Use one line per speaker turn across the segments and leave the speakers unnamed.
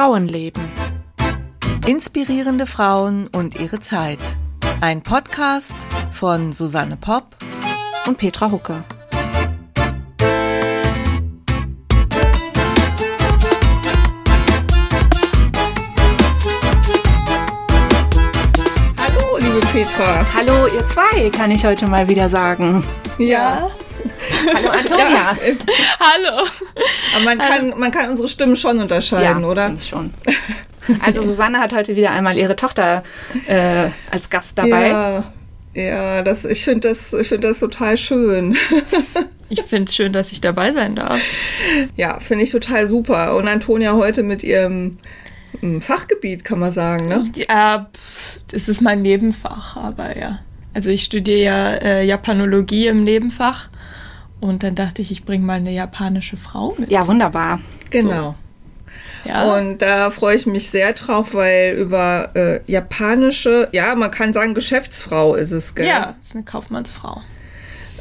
Frauenleben.
Inspirierende Frauen und ihre Zeit. Ein Podcast von Susanne Popp
und Petra Hucke.
Hallo, liebe Petra.
Hallo, ihr zwei, kann ich heute mal wieder sagen.
Ja.
Hallo, Antonia.
Ja, äh,
Hallo.
aber man kann, man kann unsere Stimmen schon unterscheiden, oder?
finde ich schon. Also Susanne hat heute wieder einmal ihre Tochter äh, als Gast dabei.
Ja, ja das, ich finde das, ich find das total schön.
Ich finde es schön, dass ich dabei sein darf.
ja, finde ich total super. Und Antonia heute mit ihrem mm, Fachgebiet, kann man sagen, ne?
Ja, pff, das ist mein Nebenfach, aber ja. Also ich studiere ja äh, Japanologie im Nebenfach und dann dachte ich, ich bringe mal eine japanische Frau mit.
Ja, wunderbar.
Genau.
Ja.
Und da freue ich mich sehr drauf, weil über äh, japanische, ja, man kann sagen, Geschäftsfrau ist es, gell?
ja, ist eine Kaufmannsfrau.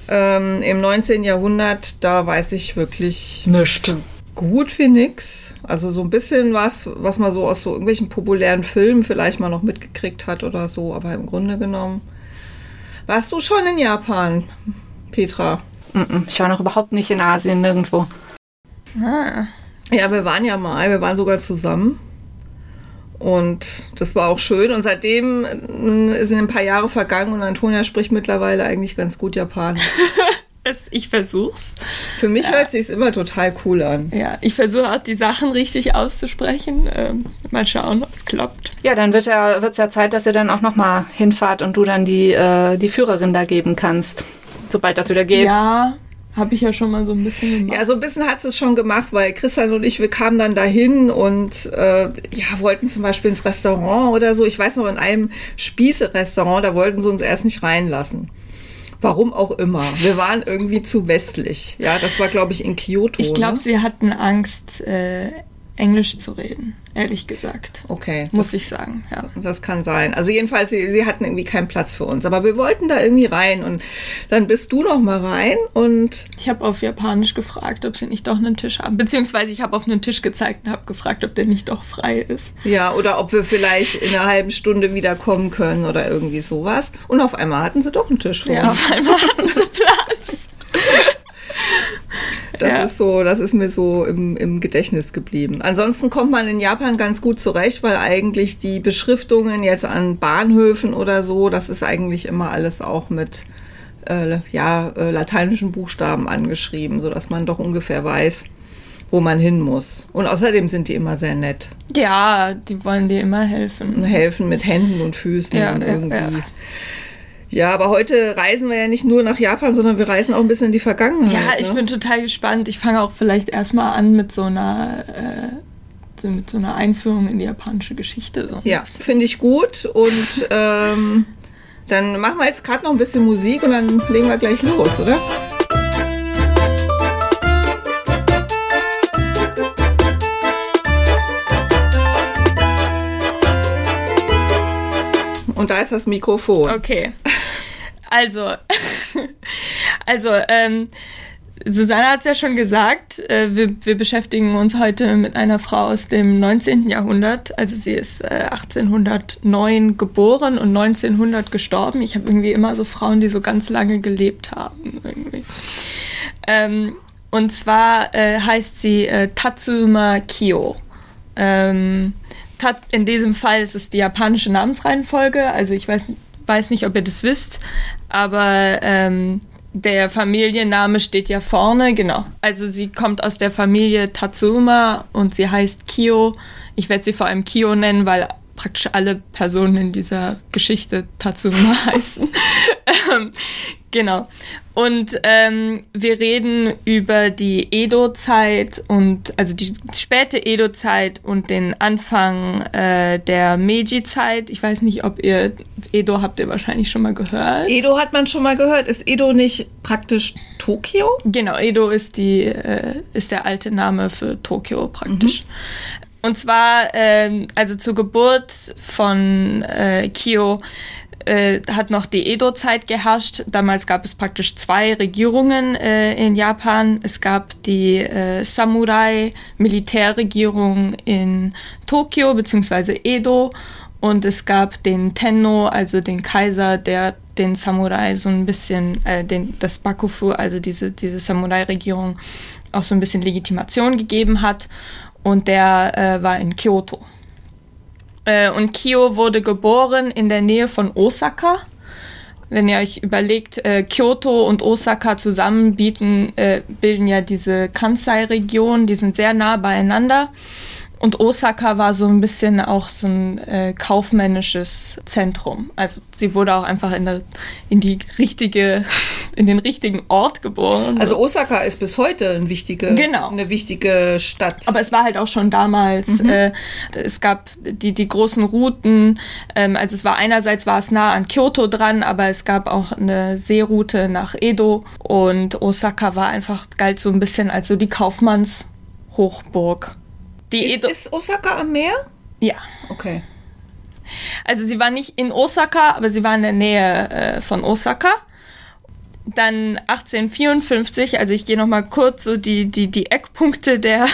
Ähm, Im 19. Jahrhundert, da weiß ich wirklich
Nicht.
so gut wie nix. Also so ein bisschen was, was man so aus so irgendwelchen populären Filmen vielleicht mal noch mitgekriegt hat oder so, aber im Grunde genommen. Warst du schon in Japan, Petra?
Ich war noch überhaupt nicht in Asien, nirgendwo.
Ah.
Ja, wir waren ja mal, wir waren sogar zusammen. Und das war auch schön. Und seitdem äh, sind ein paar Jahre vergangen und Antonia spricht mittlerweile eigentlich ganz gut Japanisch.
Ich versuch's.
Für mich hört sich's immer total cool an.
Ja, ich versuche auch die Sachen richtig auszusprechen. Ähm, mal schauen, ob es klappt.
Ja, dann wird ja, wird's ja Zeit, dass ihr dann auch nochmal hinfahrt und du dann die, äh, die Führerin da geben kannst. Sobald das wieder geht.
Ja, habe ich ja schon mal so ein bisschen gemacht.
Ja, so ein bisschen hat es schon gemacht, weil Christian und ich, wir kamen dann dahin und äh, ja, wollten zum Beispiel ins Restaurant oder so. Ich weiß noch, in einem Spieße-Restaurant, da wollten sie uns erst nicht reinlassen. Warum auch immer. Wir waren irgendwie zu westlich. Ja, das war, glaube ich, in Kyoto.
ich glaube,
ne?
sie hatten Angst, äh, Englisch zu reden, ehrlich gesagt.
Okay.
Muss ich sagen, ja.
Das kann sein. Also jedenfalls, sie, sie hatten irgendwie keinen Platz für uns. Aber wir wollten da irgendwie rein und dann bist du noch mal rein und
Ich habe auf Japanisch gefragt, ob sie nicht doch einen Tisch haben. Beziehungsweise ich habe auf einen Tisch gezeigt und habe gefragt, ob der nicht doch frei ist.
ja, oder ob wir vielleicht in einer halben Stunde wieder kommen können oder irgendwie sowas. Und auf einmal hatten sie doch einen Tisch vor
Ja, auf einmal hatten sie Platz.
Das
Ja.
ist so, das ist mir so im, im Gedächtnis geblieben. Ansonsten kommt man in Japan ganz gut zurecht, weil eigentlich die Beschriftungen jetzt an Bahnhöfen oder so, das ist eigentlich immer alles auch mit äh, ja, äh, lateinischen Buchstaben angeschrieben, sodass man doch ungefähr weiß, wo man hin muss. Und außerdem sind die immer sehr nett
Ja, die wollen dir immer
und
helfen.
helfen mit Händen und Füßen
ja,
irgendwie.
ja.
Ja, aber heute reisen wir ja nicht nur nach Japan, sondern wir reisen auch ein bisschen in die Vergangenheit.
Ja, ich
ne?
bin total gespannt. Ich fange auch vielleicht erstmal an mit so einer äh, mit so einer Einführung in die japanische Geschichte. So
Ja, finde ich gut. Und ähm, dann machen wir jetzt gerade noch ein bisschen Musik und dann legen wir gleich los, oder? Und da ist das Mikrofon.
Okay. Also, also, ähm, Susanne hat es ja schon gesagt, äh, wir, wir beschäftigen uns heute mit einer Frau aus dem 19. Jahrhundert. Also sie ist äh, 1809 geboren und 1900 gestorben. Ich habe irgendwie immer so Frauen, die so ganz lange gelebt haben. Ähm, und zwar äh, heißt sie äh, Tatsuma Kyo. Ähm, Tat, in diesem Fall ist es die japanische Namensreihenfolge. Also ich weiß, weiß nicht, ob ihr das wisst, aber ähm, der Familienname steht ja vorne, genau. Also sie kommt aus der Familie Tatsuma und sie heißt Kyo. Ich werde sie vor allem Kyo nennen, weil praktisch alle Personen in dieser Geschichte Tatsuma heißen. ähm, genau. Und ähm, wir reden über die Edo-Zeit und also die späte Edo-Zeit und den Anfang äh, der Meiji-Zeit. Ich weiß nicht, ob ihr Edo habt ihr wahrscheinlich schon mal gehört.
Edo hat man schon mal gehört. Ist Edo nicht praktisch Tokio?
Genau, Edo ist die äh, ist der alte Name für Tokio praktisch. Und zwar, ähm, also zur Geburt von äh, Kyo äh, hat noch die Edo-Zeit geherrscht. Damals gab es praktisch zwei Regierungen äh, in Japan. Es gab die äh, Samurai-Militärregierung in Tokio bzw. Edo und es gab den Tenno, also den Kaiser, der den Samurai so ein bisschen, äh, den, das Bakufu, also diese, diese Samurai-Regierung, auch so ein bisschen Legitimation gegeben hat. Und der äh, war in Kyoto. Äh, und Kyo wurde geboren in der Nähe von Osaka. Wenn ihr euch überlegt, äh, Kyoto und Osaka zusammen bieten, äh, bilden ja diese Kansai-Region, die sind sehr nah beieinander. Und Osaka war so ein bisschen auch so ein äh, kaufmännisches Zentrum. Also sie wurde auch einfach in, der, in die richtige, in den richtigen Ort geboren.
Also Osaka ist bis heute ein wichtige,
genau.
eine wichtige Stadt.
Aber es war halt auch schon damals. Mhm. Äh, es gab die, die großen Routen. Ähm, also es war einerseits war es nah an Kyoto dran, aber es gab auch eine Seeroute nach Edo. Und Osaka war einfach, galt so ein bisschen als so die Kaufmannshochburg.
Die ist, ist Osaka am Meer?
Ja.
Okay.
Also sie war nicht in Osaka, aber sie war in der Nähe äh, von Osaka dann 1854, also ich gehe noch mal kurz so die, die, die Eckpunkte der,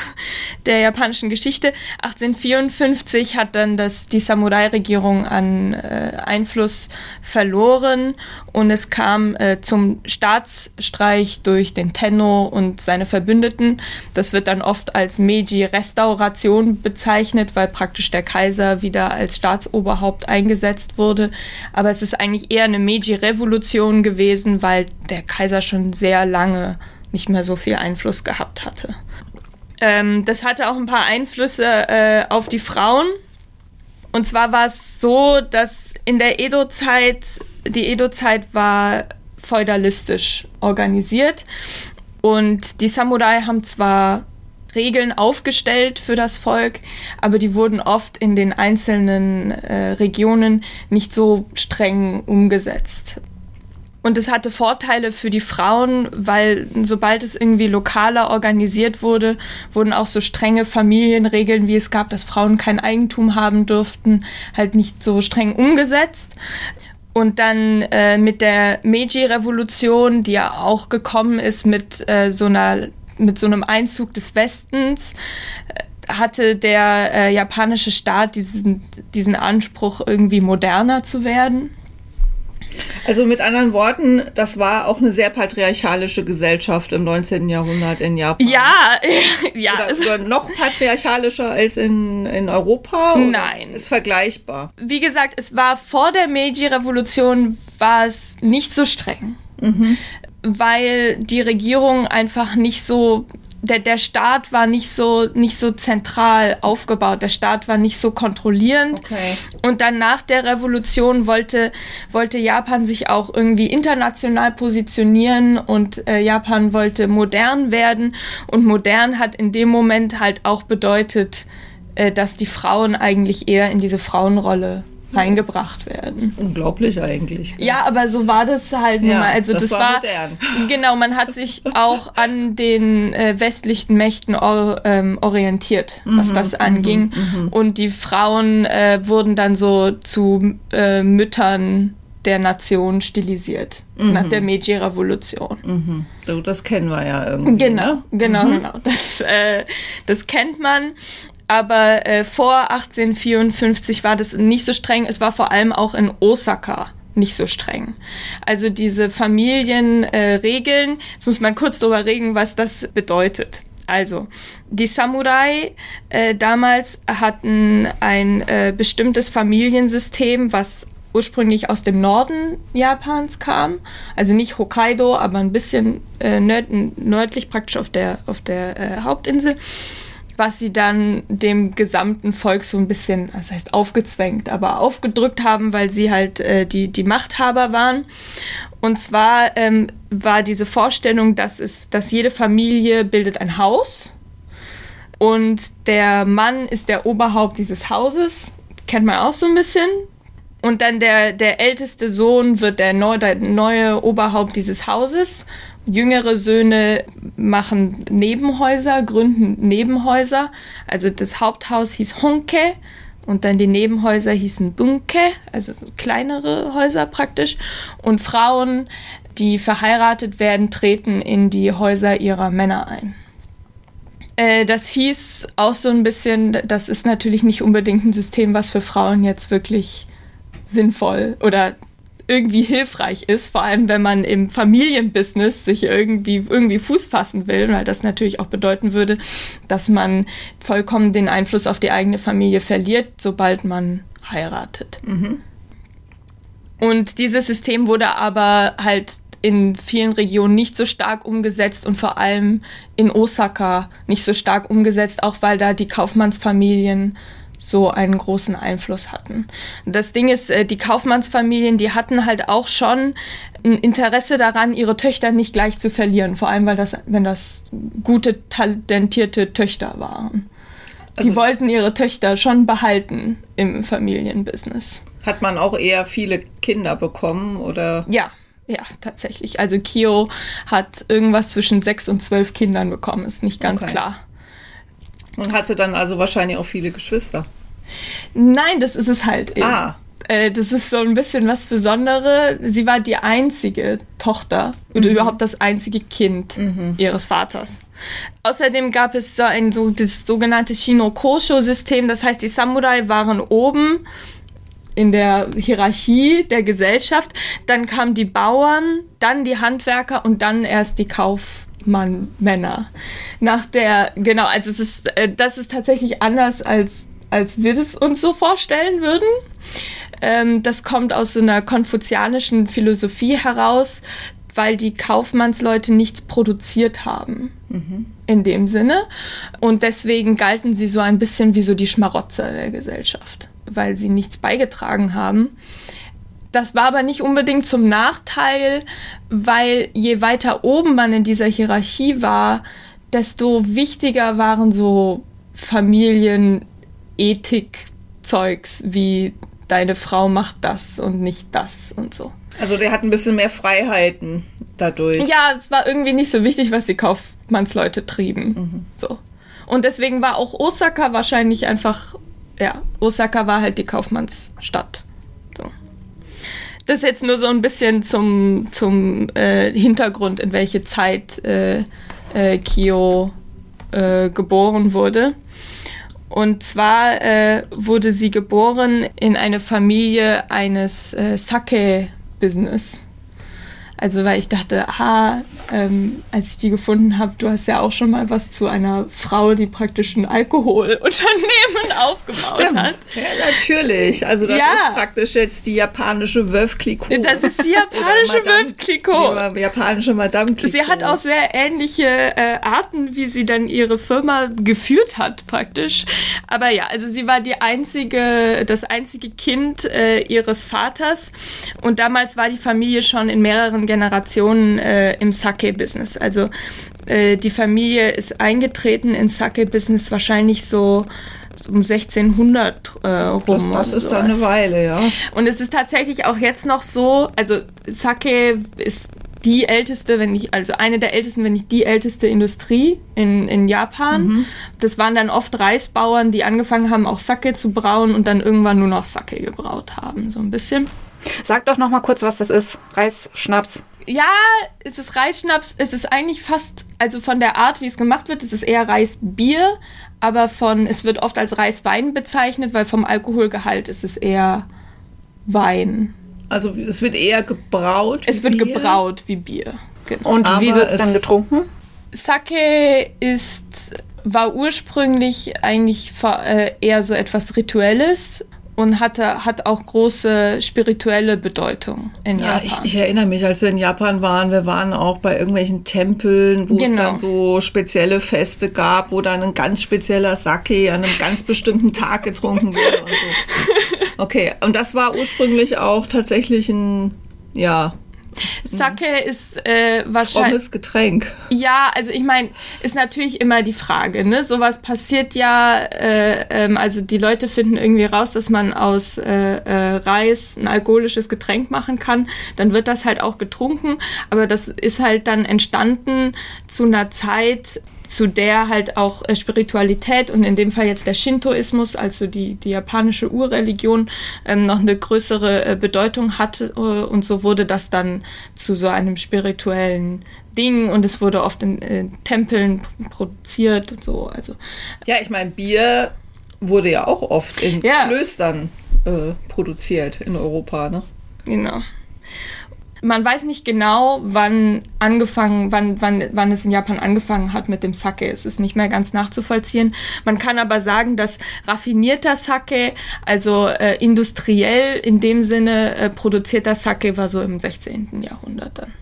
der japanischen Geschichte. 1854 hat dann das, die Samurai-Regierung an äh, Einfluss verloren und es kam äh, zum Staatsstreich durch den Tenno und seine Verbündeten. Das wird dann oft als Meiji-Restauration bezeichnet, weil praktisch der Kaiser wieder als Staatsoberhaupt eingesetzt wurde. Aber es ist eigentlich eher eine Meiji-Revolution gewesen, weil der Kaiser schon sehr lange nicht mehr so viel Einfluss gehabt hatte. Ähm, das hatte auch ein paar Einflüsse äh, auf die Frauen. Und zwar war es so, dass in der Edo-Zeit, die Edo-Zeit war feudalistisch organisiert und die Samurai haben zwar Regeln aufgestellt für das Volk, aber die wurden oft in den einzelnen äh, Regionen nicht so streng umgesetzt. Und es hatte Vorteile für die Frauen, weil sobald es irgendwie lokaler organisiert wurde, wurden auch so strenge Familienregeln, wie es gab, dass Frauen kein Eigentum haben dürften, halt nicht so streng umgesetzt. Und dann äh, mit der Meiji-Revolution, die ja auch gekommen ist mit äh, so einer mit so einem Einzug des Westens, äh, hatte der äh, japanische Staat diesen, diesen Anspruch, irgendwie moderner zu werden.
Also mit anderen Worten, das war auch eine sehr patriarchalische Gesellschaft im 19. Jahrhundert in Japan.
Ja, ja.
Oder, oder noch patriarchalischer als in, in Europa?
Nein.
Ist vergleichbar.
Wie gesagt, es war vor der Meiji-Revolution war es nicht so streng. Mhm. Weil die Regierung einfach nicht so der, der Staat war nicht so, nicht so zentral aufgebaut. Der Staat war nicht so kontrollierend.
Okay.
Und dann nach der Revolution wollte, wollte Japan sich auch irgendwie international positionieren und äh, Japan wollte modern werden. Und modern hat in dem Moment halt auch bedeutet, äh, dass die Frauen eigentlich eher in diese Frauenrolle reingebracht werden.
Unglaublich eigentlich.
Ja, aber so war das halt ja, mal. Also das, das war, war genau. Man hat sich auch an den äh, westlichen Mächten or, ähm, orientiert, was mhm, das anging. Mhm, mhm, Und die Frauen äh, wurden dann so zu äh, Müttern der Nation stilisiert mhm. nach der Meiji-Revolution.
Mhm. So, das kennen wir ja irgendwie.
Genau, ne? genau, mhm. genau. Das, äh, das kennt man. Aber äh, vor 1854 war das nicht so streng. Es war vor allem auch in Osaka nicht so streng. Also diese Familienregeln, äh, jetzt muss man kurz darüber reden, was das bedeutet. Also, die Samurai äh, damals hatten ein äh, bestimmtes Familiensystem, was ursprünglich aus dem Norden Japans kam. Also nicht Hokkaido, aber ein bisschen äh, nörd nördlich praktisch auf der, auf der äh, Hauptinsel was sie dann dem gesamten Volk so ein bisschen, das heißt aufgezwängt, aber aufgedrückt haben, weil sie halt äh, die, die Machthaber waren. Und zwar ähm, war diese Vorstellung, dass, es, dass jede Familie bildet ein Haus und der Mann ist der Oberhaupt dieses Hauses, kennt man auch so ein bisschen. Und dann der, der älteste Sohn wird der, neu, der neue Oberhaupt dieses Hauses Jüngere Söhne machen Nebenhäuser, gründen Nebenhäuser. Also das Haupthaus hieß Honke Und dann die Nebenhäuser hießen Bunke, also kleinere Häuser praktisch. Und Frauen, die verheiratet werden, treten in die Häuser ihrer Männer ein. Äh, das hieß auch so ein bisschen, das ist natürlich nicht unbedingt ein System, was für Frauen jetzt wirklich sinnvoll oder irgendwie hilfreich ist, vor allem wenn man im Familienbusiness sich irgendwie, irgendwie Fuß fassen will, weil das natürlich auch bedeuten würde, dass man vollkommen den Einfluss auf die eigene Familie verliert, sobald man heiratet. Mhm. Und dieses System wurde aber halt in vielen Regionen nicht so stark umgesetzt und vor allem in Osaka nicht so stark umgesetzt, auch weil da die Kaufmannsfamilien so einen großen Einfluss hatten. Das Ding ist, äh, die Kaufmannsfamilien, die hatten halt auch schon ein Interesse daran, ihre Töchter nicht gleich zu verlieren, vor allem weil das, wenn das gute, talentierte Töchter waren. Also die wollten ihre Töchter schon behalten im Familienbusiness.
Hat man auch eher viele Kinder bekommen oder?
Ja, ja, tatsächlich. Also Kio hat irgendwas zwischen sechs und zwölf Kindern bekommen, ist nicht ganz okay. klar.
Und hatte dann also wahrscheinlich auch viele Geschwister.
Nein, das ist es halt eben. Ah. Äh, das ist so ein bisschen was Besonderes. Sie war die einzige Tochter oder mhm. überhaupt das einzige Kind mhm. ihres Vaters. Außerdem gab es so ein so das sogenannte Shinokosho-System. Das heißt, die Samurai waren oben in der Hierarchie der Gesellschaft. Dann kamen die Bauern, dann die Handwerker und dann erst die Kauf Mann, Männer. Nach der, genau, also es ist, äh, das ist tatsächlich anders als, als wir das uns so vorstellen würden. Ähm, das kommt aus so einer konfuzianischen Philosophie heraus, weil die Kaufmannsleute nichts produziert haben. Mhm. In dem Sinne. Und deswegen galten sie so ein bisschen wie so die Schmarotzer der Gesellschaft, weil sie nichts beigetragen haben. Das war aber nicht unbedingt zum Nachteil, weil je weiter oben man in dieser Hierarchie war, desto wichtiger waren so Familienethik-Zeugs wie deine Frau macht das und nicht das und so.
Also der hat ein bisschen mehr Freiheiten dadurch.
Ja, es war irgendwie nicht so wichtig, was die Kaufmannsleute trieben. Mhm. So. Und deswegen war auch Osaka wahrscheinlich einfach, ja, Osaka war halt die Kaufmannsstadt. Das jetzt nur so ein bisschen zum, zum äh, Hintergrund, in welche Zeit äh, äh, Kyo äh, geboren wurde. Und zwar äh, wurde sie geboren in eine Familie eines äh, Sake-Business. Also weil ich dachte, ah, ähm, als ich die gefunden habe, du hast ja auch schon mal was zu einer Frau, die praktisch ein Alkoholunternehmen aufgebaut Stimmt. hat.
Ja, natürlich. Also das ja. ist praktisch jetzt die japanische Veuve Clicquot.
Das ist die japanische Veuve Clicquot.
Die japanische Madame Clicquot.
Sie hat auch sehr ähnliche äh, Arten, wie sie dann ihre Firma geführt hat praktisch. Aber ja, also sie war die einzige, das einzige Kind äh, ihres Vaters und damals war die Familie schon in mehreren Generationen äh, im Sake-Business. Also äh, die Familie ist eingetreten ins Sake-Business wahrscheinlich so um 1600 äh, rum.
Das, das ist dann eine Weile, ja.
Und es ist tatsächlich auch jetzt noch so, also Sake ist die älteste, wenn nicht, also eine der ältesten, wenn nicht die älteste Industrie in, in Japan. Mhm. Das waren dann oft Reisbauern, die angefangen haben, auch Sake zu brauen und dann irgendwann nur noch Sake gebraut haben, so ein bisschen.
Sag doch noch mal kurz, was das ist. Reisschnaps.
Ja, es ist Reisschnaps. Es ist eigentlich fast, also von der Art, wie es gemacht wird, es ist eher Reisbier, aber von, es wird oft als Reiswein bezeichnet, weil vom Alkoholgehalt ist es eher Wein.
Also es wird eher gebraut.
Es wird Bier. gebraut wie Bier.
Genau. Und aber wie wird es dann getrunken?
Sake ist war ursprünglich eigentlich äh, eher so etwas Rituelles und hatte, hat auch große spirituelle Bedeutung in ja, Japan.
Ich, ich erinnere mich, als wir in Japan waren, wir waren auch bei irgendwelchen Tempeln, wo genau. es dann so spezielle Feste gab, wo dann ein ganz spezieller Sake an einem ganz bestimmten Tag getrunken wurde und so. Okay, und das war ursprünglich auch tatsächlich ein, ja,
Sake ist äh, wahrscheinlich.
Frommes Getränk.
Ja, also ich meine, ist natürlich immer die Frage, ne? Sowas passiert ja, äh, ähm, also die Leute finden irgendwie raus, dass man aus äh, äh, Reis ein alkoholisches Getränk machen kann. Dann wird das halt auch getrunken, aber das ist halt dann entstanden zu einer Zeit, zu der halt auch äh, Spiritualität und in dem Fall jetzt der Shintoismus, also die, die japanische Urreligion, ähm, noch eine größere äh, Bedeutung hatte äh, und so wurde das dann zu so einem spirituellen Ding und es wurde oft in, in Tempeln produziert und so. Also
Ja, ich meine, Bier wurde ja auch oft in
Ja.
Klöstern äh, produziert in Europa, ne?
Genau. Man weiß nicht genau, wann angefangen, wann, wann, wann es in Japan angefangen hat mit dem Sake. Es ist nicht mehr ganz nachzuvollziehen. Man kann aber sagen, dass raffinierter Sake, also äh, industriell in dem Sinne äh, produzierter Sake, war so im 16. Jahrhundert dann.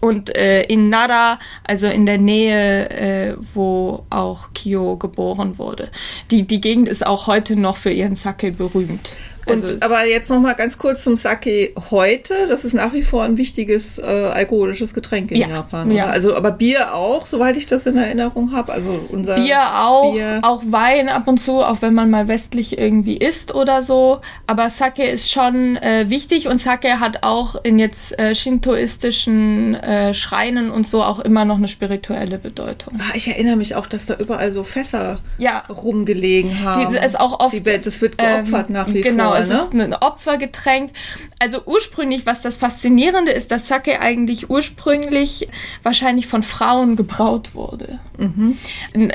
Und äh, in Nara, also in der Nähe, äh, wo auch Kyo geboren wurde. Die, die Gegend ist auch heute noch für ihren Sake berühmt.
Und,
Also,
aber jetzt noch mal ganz kurz zum Sake heute. Das ist nach wie vor ein wichtiges äh, alkoholisches Getränk in
Ja,
Japan.
ja.
Also, aber Bier auch, soweit ich das in Erinnerung habe. Also unser
Bier auch,
Bier.
auch Wein ab und zu, auch wenn man mal westlich irgendwie isst oder so. Aber Sake ist schon äh, wichtig und Sake hat auch in jetzt äh, shintoistischen äh, Schreinen und so auch immer noch eine spirituelle Bedeutung.
Ah, ich erinnere mich auch, dass da überall so Fässer
Ja.
rumgelegen haben.
Die ist auch oft,
Die das wird geopfert
ähm,
nach wie
genau,
vor.
Es
ne?
ist ein Opfergetränk. Also ursprünglich, was das Faszinierende ist, dass Sake eigentlich ursprünglich wahrscheinlich von Frauen gebraut wurde.
Mhm.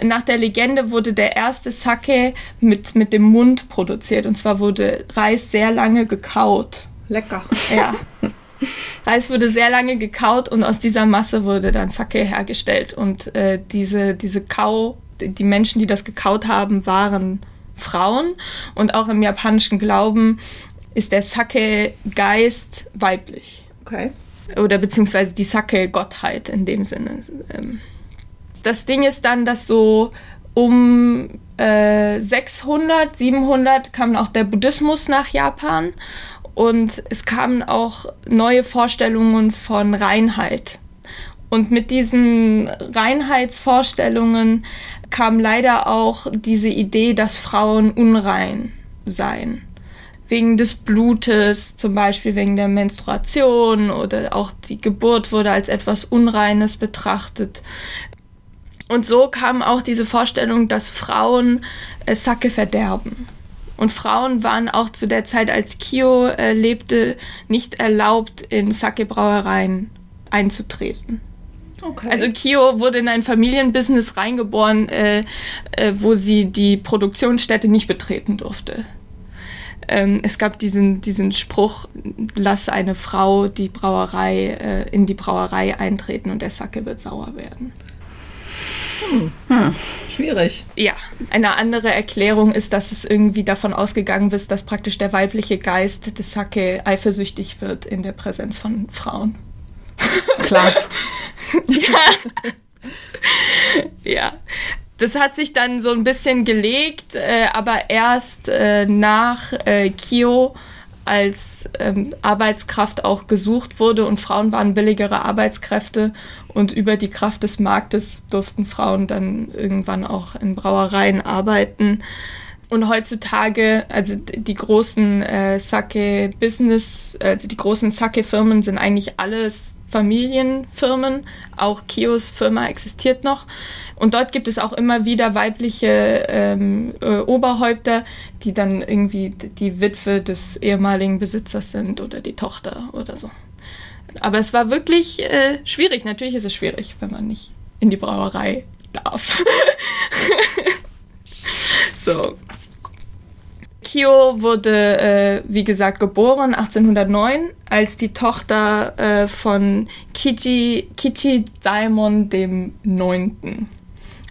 Nach der Legende wurde der erste Sake mit, mit dem Mund produziert. Und zwar wurde Reis sehr lange gekaut.
Lecker.
Ja. Reis wurde sehr lange gekaut und aus dieser Masse wurde dann Sake hergestellt. Und äh, diese, diese Kau, die Menschen, die das gekaut haben, waren Frauen. Und auch im japanischen Glauben ist der Sake-Geist weiblich.
Okay.
Oder beziehungsweise die Sake-Gottheit in dem Sinne. Ähm, Das Ding ist dann, dass so um äh, 600, 700 kam auch der Buddhismus nach Japan und es kamen auch neue Vorstellungen von Reinheit. Und mit diesen Reinheitsvorstellungen kam leider auch diese Idee, dass Frauen unrein seien. Wegen des Blutes, zum Beispiel wegen der Menstruation oder auch die Geburt wurde als etwas Unreines betrachtet. Und so kam auch diese Vorstellung, dass Frauen äh, Sake verderben. Und Frauen waren auch zu der Zeit, als Kyo äh, lebte, nicht erlaubt, in Sake-Brauereien einzutreten.
Okay.
Also Kyo wurde in ein Familienbusiness reingeboren, äh, äh, wo sie die Produktionsstätte nicht betreten durfte. Ähm, es gab diesen, diesen Spruch, lass eine Frau die Brauerei, äh, in die Brauerei eintreten und der Sake wird sauer werden.
Schwierig.
Ja, eine andere Erklärung ist, dass es irgendwie davon ausgegangen ist, dass praktisch der weibliche Geist des Sake eifersüchtig wird in der Präsenz von Frauen.
Klar.
Ja, das hat sich dann so ein bisschen gelegt, äh, aber erst äh, nach äh, Kyo als ähm, Arbeitskraft auch gesucht wurde und Frauen waren billigere Arbeitskräfte und über die Kraft des Marktes durften Frauen dann irgendwann auch in Brauereien arbeiten. Und heutzutage, also die großen äh, Sake-Business, also die großen Sake-Firmen sind eigentlich alles Familienfirmen. Auch Kios Firma existiert noch. Und dort gibt es auch immer wieder weibliche ähm, äh, Oberhäupter, die dann irgendwie die Witwe des ehemaligen Besitzers sind oder die Tochter oder so. Aber es war wirklich äh, schwierig. Natürlich ist es schwierig, wenn man nicht in die Brauerei darf. so. Kyo wurde, äh, wie gesagt, geboren 1809 als die Tochter äh, von Kichi, Kichi Daimon dem Neunten.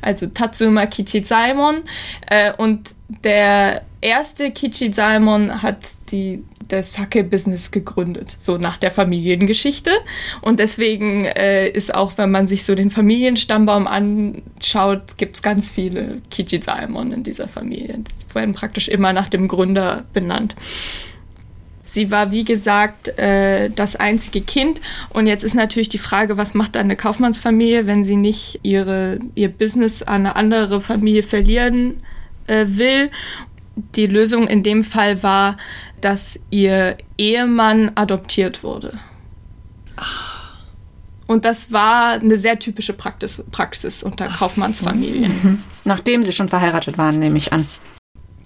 Also Tatsuma Kichi Daimon. Äh, und der erste Kichi Daimon hat die, das Sake-Business gegründet, so nach der Familiengeschichte. Und deswegen äh, ist auch, wenn man sich so den Familienstammbaum anschaut, gibt es ganz viele Kichi Daimon in dieser Familie. Die werden praktisch immer nach dem Gründer benannt. Sie war, wie gesagt, äh, das einzige Kind. Und jetzt ist natürlich die Frage, was macht eine Kaufmannsfamilie, wenn sie nicht ihre, ihr Business an eine andere Familie verlieren äh, will. Die Lösung in dem Fall war, dass ihr Ehemann adoptiert wurde. Und das war eine sehr typische Praxis, Praxis unter Kaufmannsfamilien.
Nachdem sie schon verheiratet waren, nehme ich an.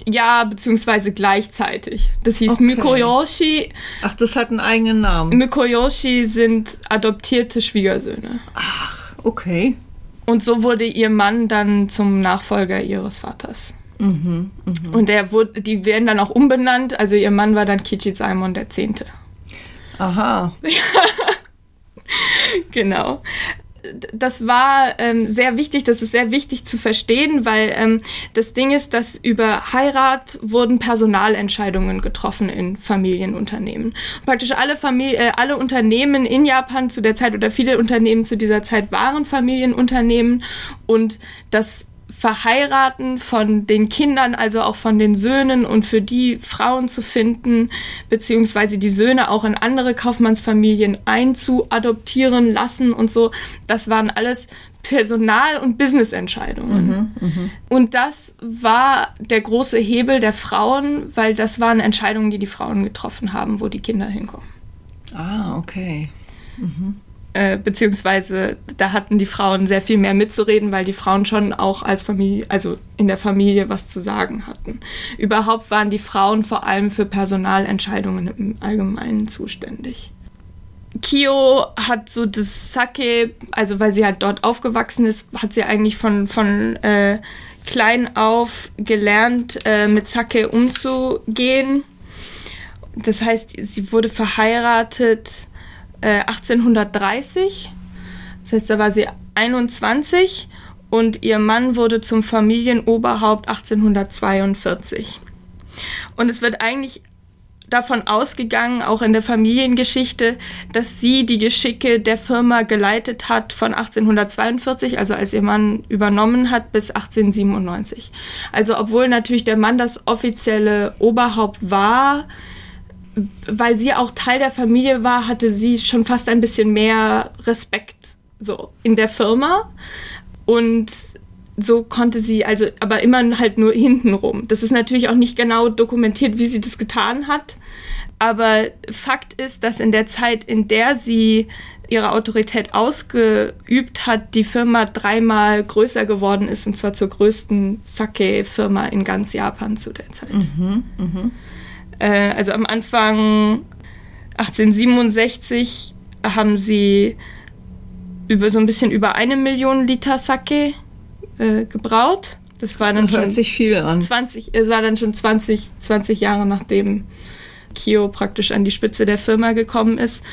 Ja, beziehungsweise gleichzeitig. Das hieß
Okay.
Mikoyoshi.
Ach, das hat einen eigenen Namen.
Mikoyoshi sind adoptierte Schwiegersöhne.
Okay.
Und so wurde ihr Mann dann zum Nachfolger ihres Vaters. Und der wurde, die werden dann auch umbenannt. Also ihr Mann war dann Kichizaimon der Zehnte.
Aha.
Genau. Das war ähm, sehr wichtig, das ist sehr wichtig zu verstehen, weil ähm, das Ding ist, dass über Heirat wurden Personalentscheidungen getroffen in Familienunternehmen. Praktisch alle, Famili äh, alle Unternehmen in Japan zu der Zeit oder viele Unternehmen zu dieser Zeit waren Familienunternehmen und das Verheiraten von den Kindern, also auch von den Söhnen und für die Frauen zu finden, beziehungsweise die Söhne auch in andere Kaufmannsfamilien einzuadoptieren lassen und so, das waren alles Personal- und Businessentscheidungen. Und das war der große Hebel der Frauen, weil das waren Entscheidungen, die die Frauen getroffen haben, wo die Kinder hinkommen.
Ah, okay.
Äh, beziehungsweise da hatten die Frauen sehr viel mehr mitzureden, weil die Frauen schon auch als Familie, also in der Familie was zu sagen hatten. Überhaupt waren die Frauen vor allem für Personalentscheidungen im Allgemeinen zuständig. Kyo hat so das Sake, also weil sie halt dort aufgewachsen ist, hat sie eigentlich von, von äh, klein auf gelernt, äh, mit Sake umzugehen. Das heißt, sie wurde verheiratet äh, 1830. Das heißt, da war sie 21 und ihr Mann wurde zum Familienoberhaupt 1842. Und es wird eigentlich davon ausgegangen, auch in der Familiengeschichte, dass sie die Geschicke der Firma geleitet hat von 1842, also als ihr Mann übernommen hat, bis 1897. Also obwohl natürlich der Mann das offizielle Oberhaupt war, weil sie auch Teil der Familie war, hatte sie schon fast ein bisschen mehr Respekt so in der Firma und so konnte sie also aber immer halt nur hintenrum. Das ist natürlich auch nicht genau dokumentiert, wie sie das getan hat, aber Fakt ist, dass in der Zeit, in der sie ihre Autorität ausgeübt hat, die Firma dreimal größer geworden ist und zwar zur größten Sake-Firma in ganz Japan zu der Zeit. Äh, also am Anfang 1867 haben sie über so ein bisschen über eine Million Liter Sake äh, gebraut. Das war dann schon
Hört sich viel an.
20, es war dann schon 20, 20 Jahre nachdem Kyo praktisch an die Spitze der Firma gekommen ist.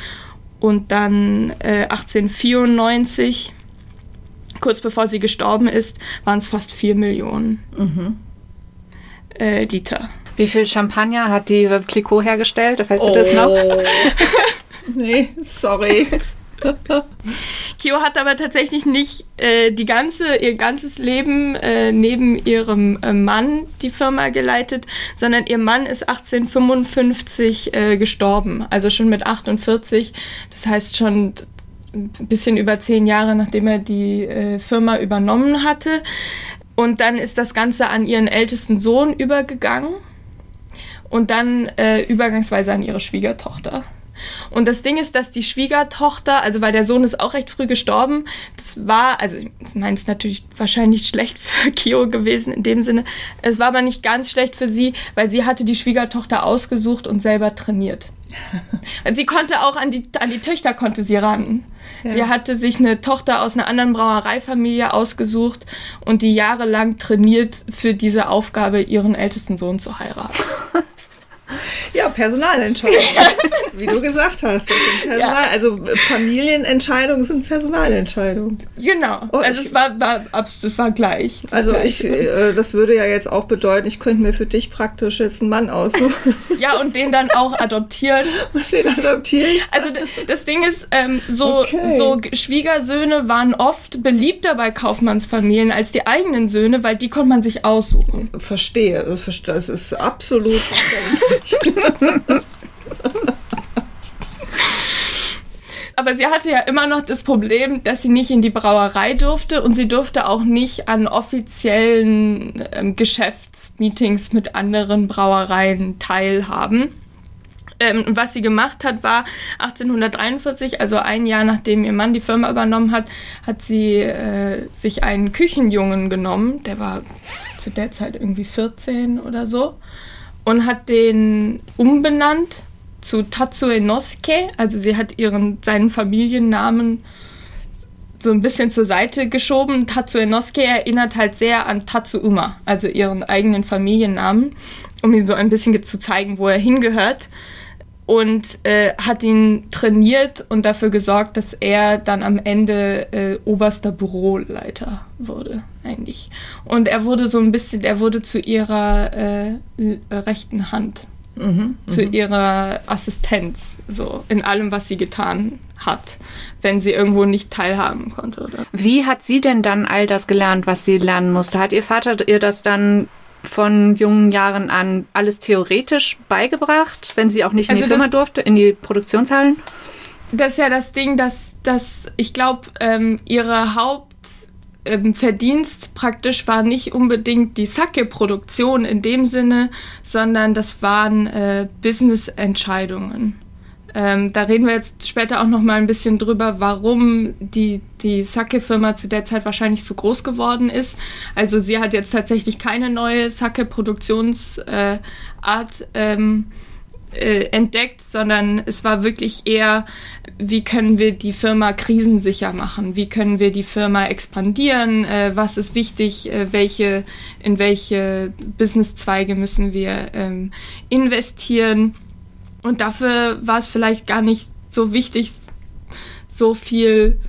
Und dann äh, 1894, kurz bevor sie gestorben ist, waren es fast 4 Millionen äh, Liter.
Wie viel Champagner hat die Veuve Clicquot hergestellt? Weißt du das noch?
Oh. nee, sorry.
Kyo hat aber tatsächlich nicht äh, die ganze, ihr ganzes Leben äh, neben ihrem äh, Mann die Firma geleitet, sondern ihr Mann ist 1855 äh, gestorben, also schon mit 48. Das heißt schon ein bisschen über zehn Jahre, nachdem er die äh, Firma übernommen hatte. Und dann ist das Ganze an ihren ältesten Sohn übergegangen und dann äh, übergangsweise an ihre Schwiegertochter. Und das Ding ist, dass die Schwiegertochter, also weil der Sohn ist auch recht früh gestorben, das war, also ich meine, es ist natürlich wahrscheinlich schlecht für Kyo gewesen in dem Sinne. Es war aber nicht ganz schlecht für sie, weil sie hatte die Schwiegertochter ausgesucht und selber trainiert. Und sie konnte auch an die, an die Töchter konnte sie ran. Sie hatte sich eine Tochter aus einer anderen Brauereifamilie ausgesucht und die jahrelang trainiert für diese Aufgabe, ihren ältesten Sohn zu heiraten.
Ja, Personalentscheidungen. Wie du gesagt hast. Personal Also Familienentscheidungen sind Personalentscheidungen.
Genau.
Oh,
also
ich-
es war, war, das war gleich. Das
Also ich, äh, das würde ja jetzt auch bedeuten, ich könnte mir für dich praktisch jetzt einen Mann aussuchen
Ja, und den dann auch adoptieren.
und den adoptiere ich.
Also das Ding ist, ähm, so,
Okay.
so Schwiegersöhne waren oft beliebter bei Kaufmannsfamilien als die eigenen Söhne, weil die konnte man sich aussuchen.
Verstehe, das verste- das ist absolut verständlich.
Aber sie hatte ja immer noch das Problem, dass sie nicht in die Brauerei durfte und sie durfte auch nicht an offiziellen ähm, Geschäftsmeetings mit anderen Brauereien teilhaben. Ähm, was sie gemacht hat, war 1843, also ein Jahr nachdem ihr Mann die Firma übernommen hat, hat sie äh, sich einen Küchenjungen genommen, der war zu der Zeit irgendwie 14 oder so, und hat den umbenannt zu Tatsue Nosuke. Also sie hat ihren, seinen Familiennamen so ein bisschen zur Seite geschoben. Tatsue Nosuke erinnert halt sehr an Tatsuuma, also ihren eigenen Familiennamen, um ihm so ein bisschen zu zeigen, wo er hingehört. Und äh, hat ihn trainiert und dafür gesorgt, dass er dann am Ende äh, oberster Büroleiter wurde, eigentlich. Und er wurde so ein bisschen, er wurde zu ihrer äh, rechten Hand Mhm, zu mhm. ihrer Assistenz, so in allem, was sie getan hat, wenn sie irgendwo nicht teilhaben konnte. Oder?
Wie hat sie denn dann all das gelernt, was sie lernen musste? Hat ihr Vater ihr das dann von jungen Jahren an alles theoretisch beigebracht, wenn sie auch nicht in also die Firma durfte, in die Produktionshallen?
Das ist ja das Ding, dass, dass ich glaube, ähm, ihre Haupt ähm, praktisch war nicht unbedingt die Sake-Produktion in dem Sinne, sondern das waren äh, Business-Entscheidungen. Ähm, da reden wir jetzt später auch noch mal ein bisschen drüber, warum die, die Sake-Firma zu der Zeit wahrscheinlich so groß geworden ist. Also sie hat jetzt tatsächlich keine neue Sake-Produktionsart äh, ähm, äh, entdeckt, sondern es war wirklich eher, wie können wir die Firma krisensicher machen, wie können wir die Firma expandieren, äh, was ist wichtig, äh, welche, in welche Businesszweige müssen wir ähm, investieren. Und dafür war es vielleicht gar nicht so wichtig, so viel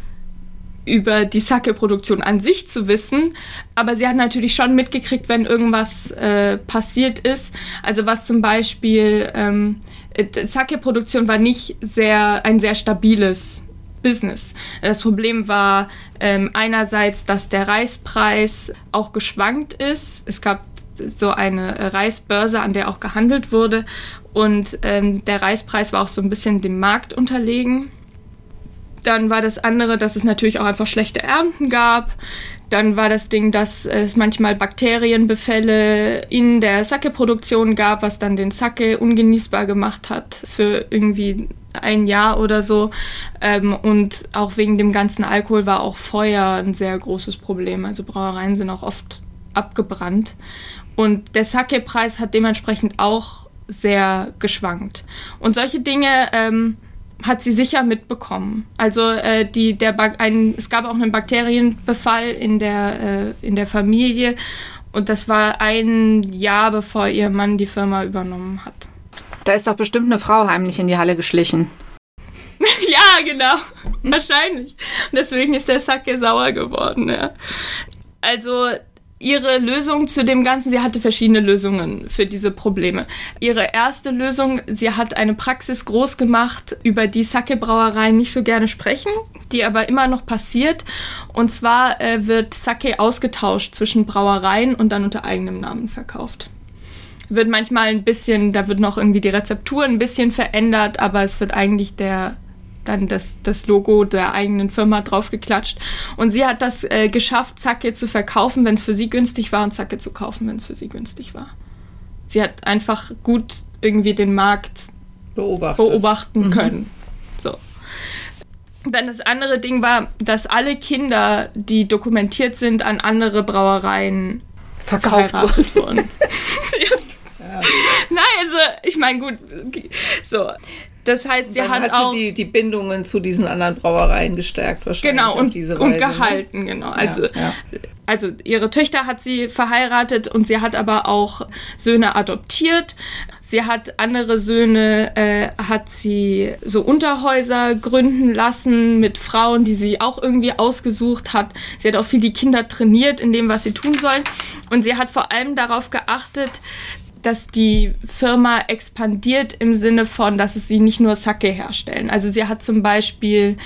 über die Sake-Produktion an sich zu wissen, aber sie hat natürlich schon mitgekriegt, wenn irgendwas äh, passiert ist. Also was zum Beispiel ähm, äh, Sake-Produktion war nicht sehr ein sehr stabiles Business. Das Problem war ähm, einerseits, dass der Reispreis auch geschwankt ist. Es gab so eine Reisbörse, an der auch gehandelt wurde und ähm, der Reispreis war auch so ein bisschen dem Markt unterlegen. Dann war das andere, dass es natürlich auch einfach schlechte Ernten gab. Dann war das Ding, dass es manchmal Bakterienbefälle in der Sake-Produktion gab, was dann den Sake ungenießbar gemacht hat für irgendwie ein Jahr oder so. Ähm, und auch wegen dem ganzen Alkohol war auch Feuer ein sehr großes Problem. Also Brauereien sind auch oft abgebrannt. Und der Sake-Preis hat dementsprechend auch sehr geschwankt. Und solche Dinge ähm, hat sie sicher mitbekommen. Also äh, die, der ein, es gab auch einen Bakterienbefall in der, äh, in der Familie und das war ein Jahr, bevor ihr Mann die Firma übernommen hat.
Da ist doch bestimmt eine Frau heimlich in die Halle geschlichen.
ja, genau. Wahrscheinlich. Und deswegen ist der Sake sauer geworden, ja. Also ihre Lösung zu dem Ganzen, sie hatte verschiedene Lösungen für diese Probleme. Ihre erste Lösung, sie hat eine Praxis groß gemacht, über die Sake-Brauereien nicht so gerne sprechen, die aber immer noch passiert. Und zwar äh, wird Sake ausgetauscht zwischen Brauereien und dann unter eigenem Namen verkauft wird manchmal ein bisschen, da wird noch irgendwie die Rezeptur ein bisschen verändert, aber es wird eigentlich der dann das, das Logo der eigenen Firma draufgeklatscht. Und sie hat das äh, geschafft, Zacke zu verkaufen, wenn es für sie günstig war und Zacke zu kaufen, wenn es für sie günstig war. Sie hat einfach gut irgendwie den Markt beobachten mhm. können. So. Dann das andere Ding war, dass alle Kinder, die dokumentiert sind, an andere Brauereien verkauft wurden. Ja. Nein, also ich meine, gut, so. Das heißt, sie hat, hat auch
die, die Bindungen zu diesen anderen Brauereien gestärkt wahrscheinlich.
Genau und, Weise, und ne? gehalten, ne? genau. Also, ja, ja. also ihre Töchter hat sie verheiratet und sie hat aber auch Söhne adoptiert. Sie hat andere Söhne, äh, hat sie so Unterhäuser gründen lassen mit Frauen, die sie auch irgendwie ausgesucht hat. Sie hat auch viel die Kinder trainiert in dem, was sie tun sollen. Und sie hat vor allem darauf geachtet, dass die Firma expandiert im Sinne von, dass es sie nicht nur Sake herstellen. Also sie hat zum Beispiel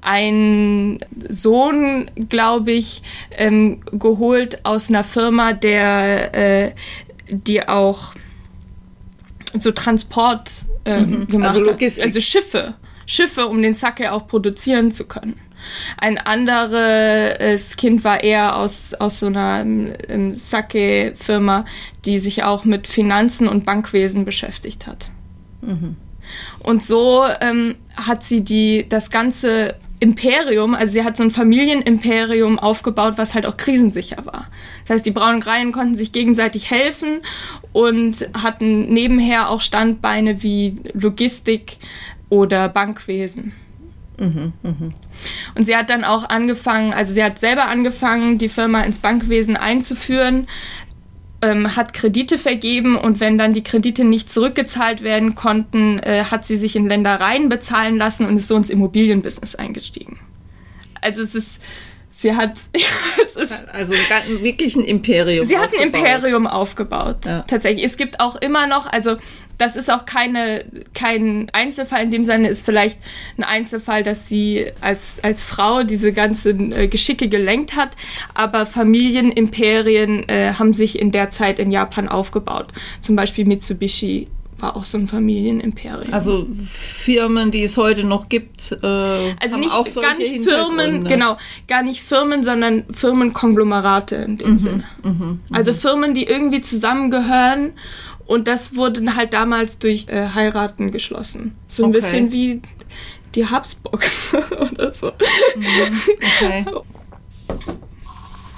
einen Sohn, glaube ich, ähm, geholt aus einer Firma, der äh, die auch so Transport ähm, mhm. gemacht also hat. Also Schiffe. Schiffe, um den Sake auch produzieren zu können. Ein anderes Kind war eher aus, aus so einer ähm, Sake-Firma, die sich auch mit Finanzen und Bankwesen beschäftigt hat. Mhm. Und so ähm, hat sie die, das ganze Imperium, also sie hat so ein Familienimperium aufgebaut, was halt auch krisensicher war. Das heißt, die braunen Reihen konnten sich gegenseitig helfen und hatten nebenher auch Standbeine wie Logistik oder Bankwesen. Mhm, mh. Und sie hat dann auch angefangen, also sie hat selber angefangen, die Firma ins Bankwesen einzuführen, ähm, hat Kredite vergeben und wenn dann die Kredite nicht zurückgezahlt werden konnten, äh, hat sie sich in Ländereien bezahlen lassen und ist so ins Immobilienbusiness eingestiegen. Also es ist Sie hat
es ist, also wirklich ein Imperium.
Sie aufgebaut. hat ein Imperium aufgebaut. Ja. Tatsächlich. Es gibt auch immer noch, also das ist auch keine, kein Einzelfall in dem Sinne, ist vielleicht ein Einzelfall, dass sie als, als Frau diese ganzen äh, Geschicke gelenkt hat, aber Familienimperien äh, haben sich in der Zeit in Japan aufgebaut. Zum Beispiel Mitsubishi war auch so ein Familienimperium.
Also Firmen, die es heute noch gibt, äh,
also nicht auch gar nicht Firmen, genau, gar nicht Firmen, sondern Firmenkonglomerate in dem mhm, Sinne. Mhm, mhm, also Firmen, die irgendwie zusammengehören und das wurde halt damals durch äh, Heiraten geschlossen. So ein okay. bisschen wie die Habsburg oder so. Mhm, okay.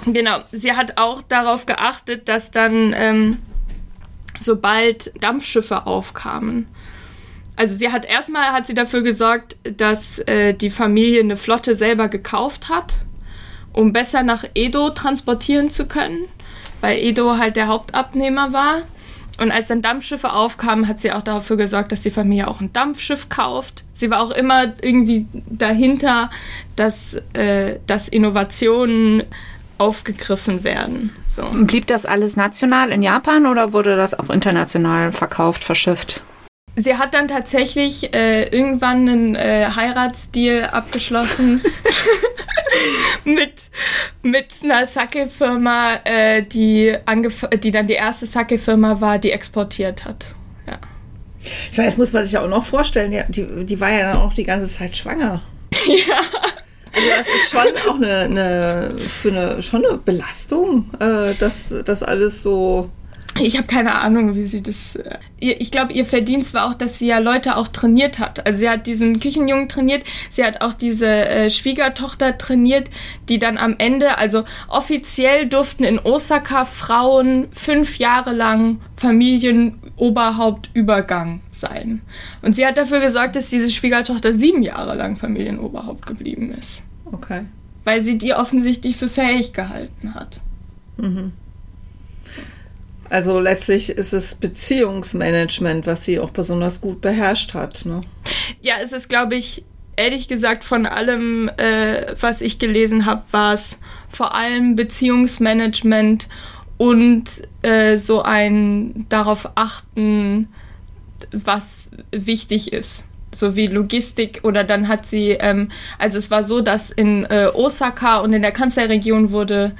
Genau, sie hat auch darauf geachtet, dass dann ähm, sobald Dampfschiffe aufkamen. Also sie hat erstmal hat sie dafür gesorgt, dass äh, die Familie eine Flotte selber gekauft hat, um besser nach Edo transportieren zu können, weil Edo halt der Hauptabnehmer war. Und als dann Dampfschiffe aufkamen, hat sie auch dafür gesorgt, dass die Familie auch ein Dampfschiff kauft. Sie war auch immer irgendwie dahinter, dass, äh, dass Innovationen aufgegriffen werden. So.
Blieb das alles national in Japan oder wurde das auch international verkauft, verschifft?
Sie hat dann tatsächlich äh, irgendwann einen äh, Heiratsdeal abgeschlossen mit, mit einer Sake-Firma, äh, die, die dann die erste Sake-Firma war, die exportiert hat. Ja.
Ich meine, das muss man sich ja auch noch vorstellen, die, die war ja dann auch die ganze Zeit schwanger. ja. Also das ist schon auch eine, eine für eine schon eine Belastung, äh, dass das alles so.
Ich habe keine Ahnung, wie sie das. Äh, ich glaube, ihr Verdienst war auch, dass sie ja Leute auch trainiert hat. Also sie hat diesen Küchenjungen trainiert, sie hat auch diese äh, Schwiegertochter trainiert, die dann am Ende, also offiziell durften in Osaka Frauen fünf Jahre lang Familienoberhauptübergang sein. Und sie hat dafür gesorgt, dass diese Schwiegertochter sieben Jahre lang Familienoberhaupt geblieben ist.
Okay.
Weil sie die offensichtlich für fähig gehalten hat. Mhm.
Also letztlich ist es Beziehungsmanagement, was sie auch besonders gut beherrscht hat. Ne?
Ja, es ist, glaube ich, ehrlich gesagt, von allem, äh, was ich gelesen habe, war es vor allem Beziehungsmanagement und äh, so ein darauf achten, was wichtig ist sowie Logistik oder dann hat sie, ähm, also es war so, dass in äh, Osaka und in der Kanzlerregion wurde,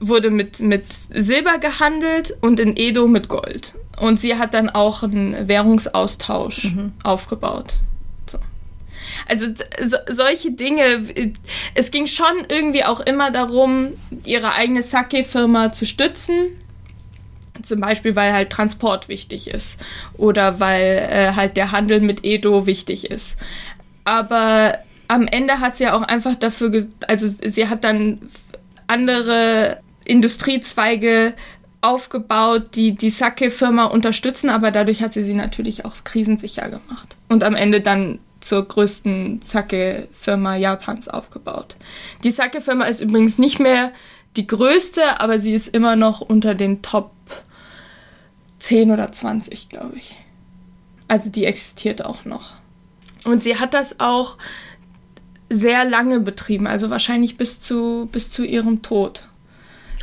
wurde mit, mit Silber gehandelt und in Edo mit Gold. Und sie hat dann auch einen Währungsaustausch mhm. aufgebaut. So. Also so, solche Dinge, es ging schon irgendwie auch immer darum, ihre eigene Sake-Firma zu stützen zum Beispiel, weil halt Transport wichtig ist oder weil äh, halt der Handel mit Edo wichtig ist. Aber am Ende hat sie auch einfach dafür, also sie hat dann andere Industriezweige aufgebaut, die die Sake-Firma unterstützen, aber dadurch hat sie sie natürlich auch krisensicher gemacht. Und am Ende dann zur größten Sake-Firma Japans aufgebaut. Die Sake-Firma ist übrigens nicht mehr die größte, aber sie ist immer noch unter den Top 10 oder 20, glaube ich. Also die existiert auch noch. Und sie hat das auch sehr lange betrieben, also wahrscheinlich bis zu, bis zu ihrem Tod.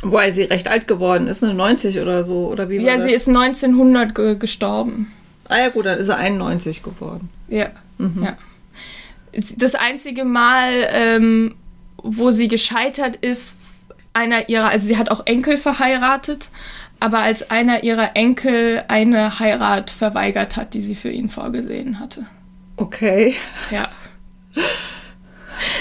Wobei sie recht alt geworden ist, ne? 90 oder so, oder wie
war Ja,
das?
sie ist 1900 ge gestorben.
Ah ja, gut, dann ist sie 91 geworden.
Ja, mhm. ja. Das einzige Mal, ähm, wo sie gescheitert ist, einer ihrer, also sie hat auch Enkel verheiratet, aber als einer ihrer Enkel eine Heirat verweigert hat, die sie für ihn vorgesehen hatte.
Okay.
Ja.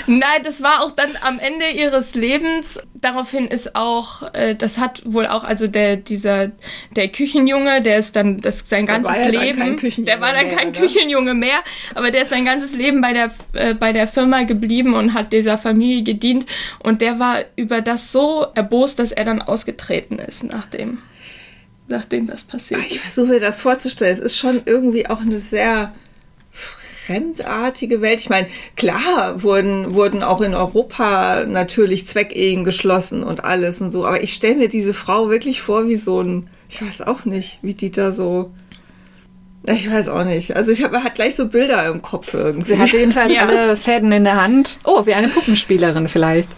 Nein, das war auch dann am Ende ihres Lebens. Daraufhin ist auch, äh, das hat wohl auch, also der, dieser, der Küchenjunge, der ist dann das sein der ganzes Leben, der war dann kein Küchenjunge mehr, aber der ist sein ganzes Leben bei der, äh, bei der Firma geblieben und hat dieser Familie gedient und der war über das so erbost, dass er dann ausgetreten ist, nachdem, nachdem das passiert
ist. Ich versuche mir das vorzustellen. Es ist schon irgendwie auch eine sehr fremdartige Welt. Ich meine, klar wurden, wurden auch in Europa natürlich Zweckehen geschlossen und alles und so, aber ich stelle mir diese Frau wirklich vor wie so ein, ich weiß auch nicht, wie die da so. Ich weiß auch nicht. Also ich habe hat gleich so Bilder im Kopf irgendwie.
Sie hatte jedenfalls ja. alle Fäden in der Hand. Oh, wie eine Puppenspielerin vielleicht.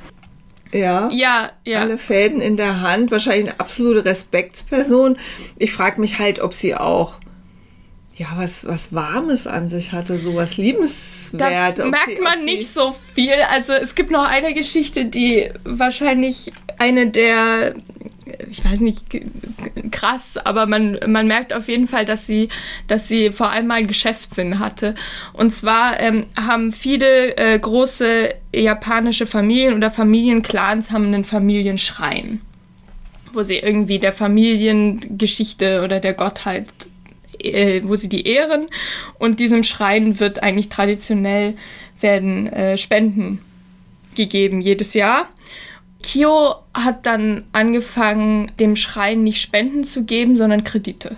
Ja,
ja, ja.
Alle Fäden in der Hand. Wahrscheinlich eine absolute Respektsperson. Ich frage mich halt, ob sie auch ja, was, was Warmes an sich hatte, so was Liebenswert.
Da merkt man nicht so viel. Also es gibt noch eine Geschichte, die wahrscheinlich eine der, ich weiß nicht, krass, aber man, man merkt auf jeden Fall, dass sie, dass sie vor allem mal einen Geschäftssinn hatte. Und zwar ähm, haben viele äh, große japanische Familien oder Familienclans haben einen Familienschrein wo sie irgendwie der Familiengeschichte oder der Gottheit äh, wo sie die ehren. Und diesem Schrein wird eigentlich traditionell werden äh, Spenden gegeben jedes Jahr. Kyo hat dann angefangen, dem Schrein nicht Spenden zu geben, sondern Kredite.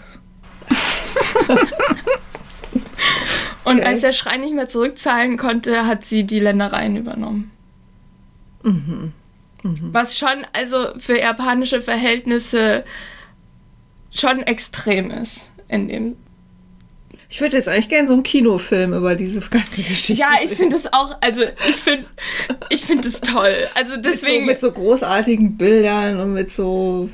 Und okay. als der Schrein nicht mehr zurückzahlen konnte, hat sie die Ländereien übernommen. Mhm. Mhm. Was schon also für japanische Verhältnisse schon extrem ist in dem.
Ich würde jetzt eigentlich gerne so einen Kinofilm über diese ganze Geschichte.
Ja, ich finde es auch, also ich finde ich finde es toll. Also deswegen.
Mit so, mit so großartigen Bildern und mit so.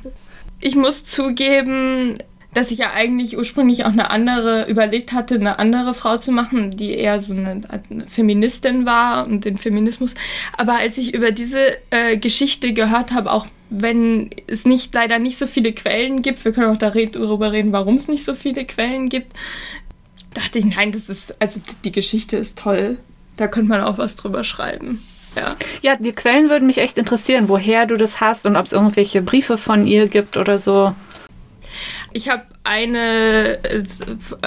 Ich muss zugeben, dass ich ja eigentlich ursprünglich auch eine andere überlegt hatte, eine andere Frau zu machen, die eher so eine, eine Feministin war und den Feminismus. Aber als ich über diese äh, Geschichte gehört habe, auch wenn es nicht leider nicht so viele Quellen gibt, wir können auch darüber reden, warum es nicht so viele Quellen gibt, dachte ich, nein, das ist, also die Geschichte ist toll. Da könnte man auch was drüber schreiben. Ja.
ja, die Quellen würden mich echt interessieren, woher du das hast und ob es irgendwelche Briefe von ihr gibt oder so.
Ich habe eine, äh,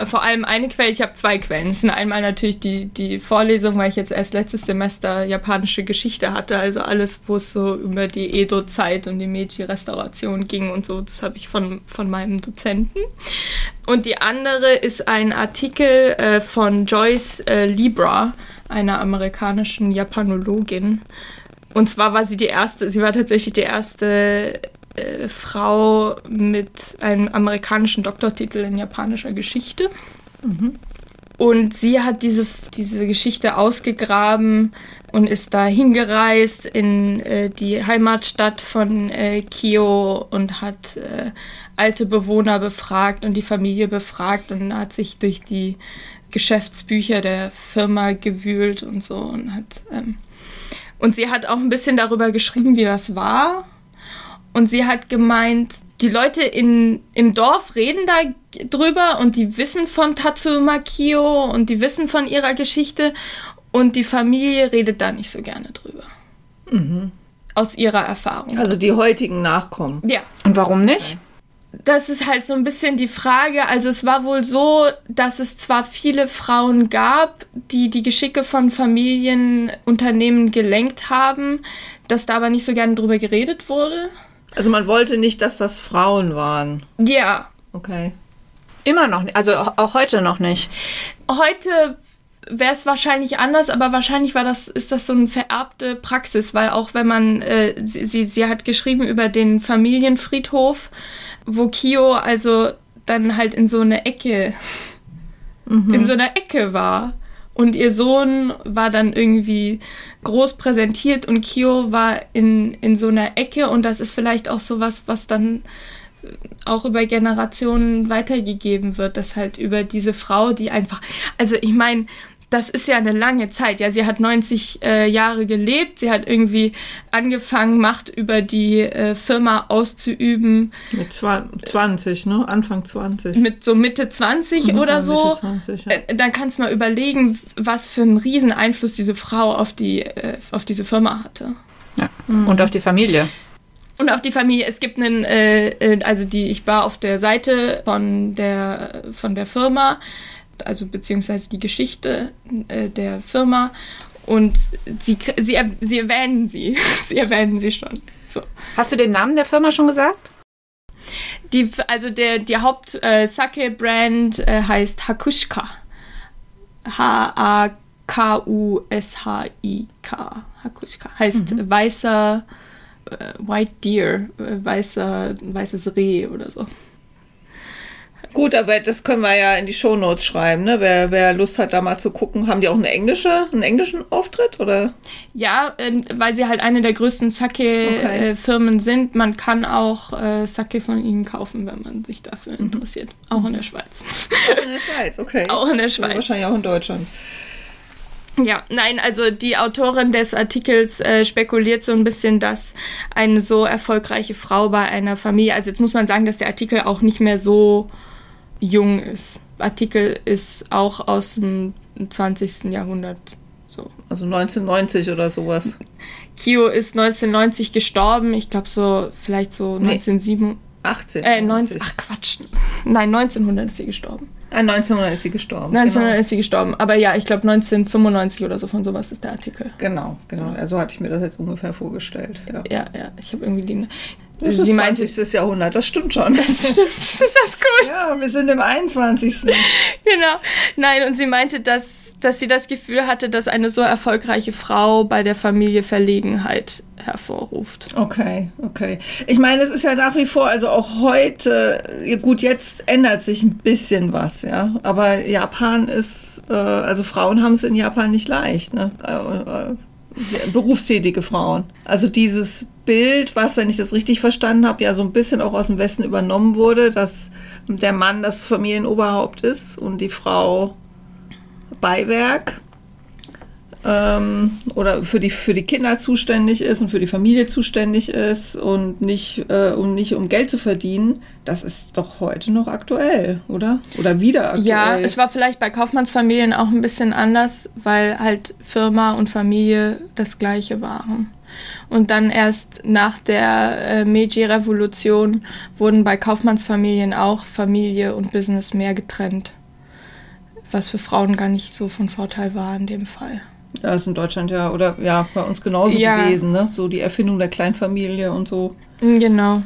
vor allem eine Quelle, ich habe zwei Quellen. Das sind einmal natürlich die, die Vorlesung, weil ich jetzt erst letztes Semester japanische Geschichte hatte, also alles, wo es so über die Edo-Zeit und die Meiji-Restauration ging und so, das habe ich von, von meinem Dozenten. Und die andere ist ein Artikel äh, von Joyce äh, Libra, einer amerikanischen Japanologin. Und zwar war sie die erste, sie war tatsächlich die erste äh, Frau mit einem amerikanischen Doktortitel in japanischer Geschichte. Mhm. Und sie hat diese, diese Geschichte ausgegraben und ist da hingereist in äh, die Heimatstadt von äh, Kyo und hat äh, alte Bewohner befragt und die Familie befragt und hat sich durch die Geschäftsbücher der Firma gewühlt und so und hat ähm, und sie hat auch ein bisschen darüber geschrieben, wie das war und sie hat gemeint, die Leute in, im Dorf reden da drüber und die wissen von Tatsuma Kyo und die wissen von ihrer Geschichte und die Familie redet da nicht so gerne drüber. Mhm. Aus ihrer Erfahrung.
Also die heutigen Nachkommen.
Ja.
Und warum nicht?
Das ist halt so ein bisschen die Frage. Also es war wohl so, dass es zwar viele Frauen gab, die die Geschicke von Familienunternehmen gelenkt haben, dass da aber nicht so gerne drüber geredet wurde.
Also man wollte nicht, dass das Frauen waren.
Ja.
Okay.
Immer noch nicht, also auch heute noch nicht.
Heute wäre es wahrscheinlich anders, aber wahrscheinlich war das, ist das so eine vererbte Praxis, weil auch wenn man, äh, sie, sie, sie hat geschrieben über den Familienfriedhof, wo Kio also dann halt in so eine Ecke, mhm. in so einer Ecke war. Und ihr Sohn war dann irgendwie groß präsentiert und Kyo war in, in so einer Ecke. Und das ist vielleicht auch sowas, was dann auch über Generationen weitergegeben wird, dass halt über diese Frau, die einfach, also ich meine, das ist ja eine lange Zeit. Ja, sie hat 90 äh, Jahre gelebt. Sie hat irgendwie angefangen, Macht über die äh, Firma auszuüben.
Mit 20, ne? Anfang 20.
Mit so Mitte 20 mhm, oder so. Mitte 20, ja. äh, dann kannst du mal überlegen, was für einen riesen Einfluss diese Frau auf, die, äh, auf diese Firma hatte.
Ja. Mhm. Und auf die Familie.
Und auf die Familie. Es gibt einen, äh, äh, also die, ich war auf der Seite von der, von der Firma also beziehungsweise die Geschichte äh, der Firma und sie, sie, sie erwähnen sie. sie erwähnen sie schon. So.
Hast du den Namen der Firma schon gesagt?
Die, also der, der Haupt-Sake-Brand äh, heißt Hakushka. H-A-K-U-S-H-I-K. Hakushka. Heißt mhm. weißer, äh, White Deer, äh, weißer, weißes Reh oder so.
Gut, aber das können wir ja in die Shownotes schreiben, ne? Wer, wer Lust hat, da mal zu gucken. Haben die auch eine englische, einen englischen Auftritt, oder?
Ja, äh, weil sie halt eine der größten Sake-Firmen okay. äh, sind. Man kann auch äh, Sake von ihnen kaufen, wenn man sich dafür mhm. interessiert. Auch in der Schweiz.
Auch in der Schweiz, okay.
Auch in der Schweiz.
Also wahrscheinlich auch in Deutschland.
Ja, nein, also die Autorin des Artikels äh, spekuliert so ein bisschen, dass eine so erfolgreiche Frau bei einer Familie, also jetzt muss man sagen, dass der Artikel auch nicht mehr so jung ist. Artikel ist auch aus dem 20. Jahrhundert. So.
Also 1990 oder sowas.
Kyo ist 1990 gestorben. Ich glaube so, vielleicht so nee. 1907.
18.
Äh, 19, ach Quatsch. Nein, 1900 ist sie gestorben.
Ah, 1900 ist sie gestorben.
1900 genau. ist sie gestorben. Aber ja, ich glaube 1995 oder so von sowas ist der Artikel.
Genau, genau. Ja, so hatte ich mir das jetzt ungefähr vorgestellt. Ja,
ja. ja ich habe irgendwie die.
Das sie ist meinte, 20. Jahrhundert, das stimmt schon.
Das stimmt, ist das gut?
Ja, wir sind im 21.
genau. Nein, und sie meinte, dass, dass sie das Gefühl hatte, dass eine so erfolgreiche Frau bei der Familie Verlegenheit hervorruft.
Okay, okay. Ich meine, es ist ja nach wie vor, also auch heute, gut, jetzt ändert sich ein bisschen was, ja. Aber Japan ist, äh, also Frauen haben es in Japan nicht leicht, ne? Berufstätige Frauen. Also dieses Bild, was, wenn ich das richtig verstanden habe, ja so ein bisschen auch aus dem Westen übernommen wurde, dass der Mann das Familienoberhaupt ist und die Frau Beiwerk ähm, oder für die, für die Kinder zuständig ist und für die Familie zuständig ist und nicht, äh, und nicht um Geld zu verdienen, das ist doch heute noch aktuell, oder? Oder wieder aktuell.
Ja, es war vielleicht bei Kaufmannsfamilien auch ein bisschen anders, weil halt Firma und Familie das gleiche waren. Und dann erst nach der äh, Meiji-Revolution wurden bei Kaufmannsfamilien auch Familie und Business mehr getrennt. Was für Frauen gar nicht so von Vorteil war in dem Fall.
Ja, ist in Deutschland ja, oder ja, bei uns genauso ja. gewesen, ne? So die Erfindung der Kleinfamilie und so.
Mm, genau.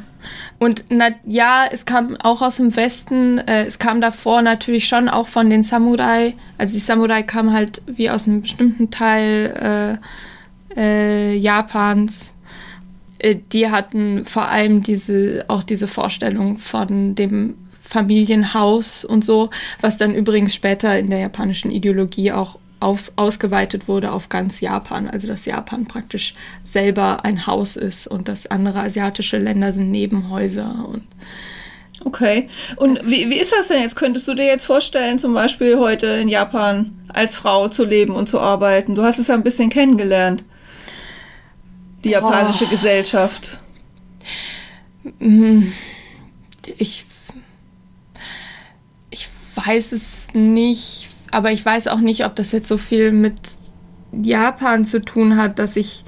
Und na, ja, es kam auch aus dem Westen, äh, es kam davor natürlich schon auch von den Samurai. Also die Samurai kamen halt wie aus einem bestimmten Teil äh, äh, Japans. Äh, die hatten vor allem diese, auch diese Vorstellung von dem Familienhaus und so, was dann übrigens später in der japanischen Ideologie auch auf, ausgeweitet wurde auf ganz Japan. Also dass Japan praktisch selber ein Haus ist und dass andere asiatische Länder sind Nebenhäuser und
Okay. Und wie, wie ist das denn jetzt? Könntest du dir jetzt vorstellen, zum Beispiel heute in Japan als Frau zu leben und zu arbeiten? Du hast es ja ein bisschen kennengelernt, die japanische oh. Gesellschaft.
Mhm. Ich, ich weiß es nicht aber ich weiß auch nicht, ob das jetzt so viel mit Japan zu tun hat, dass ich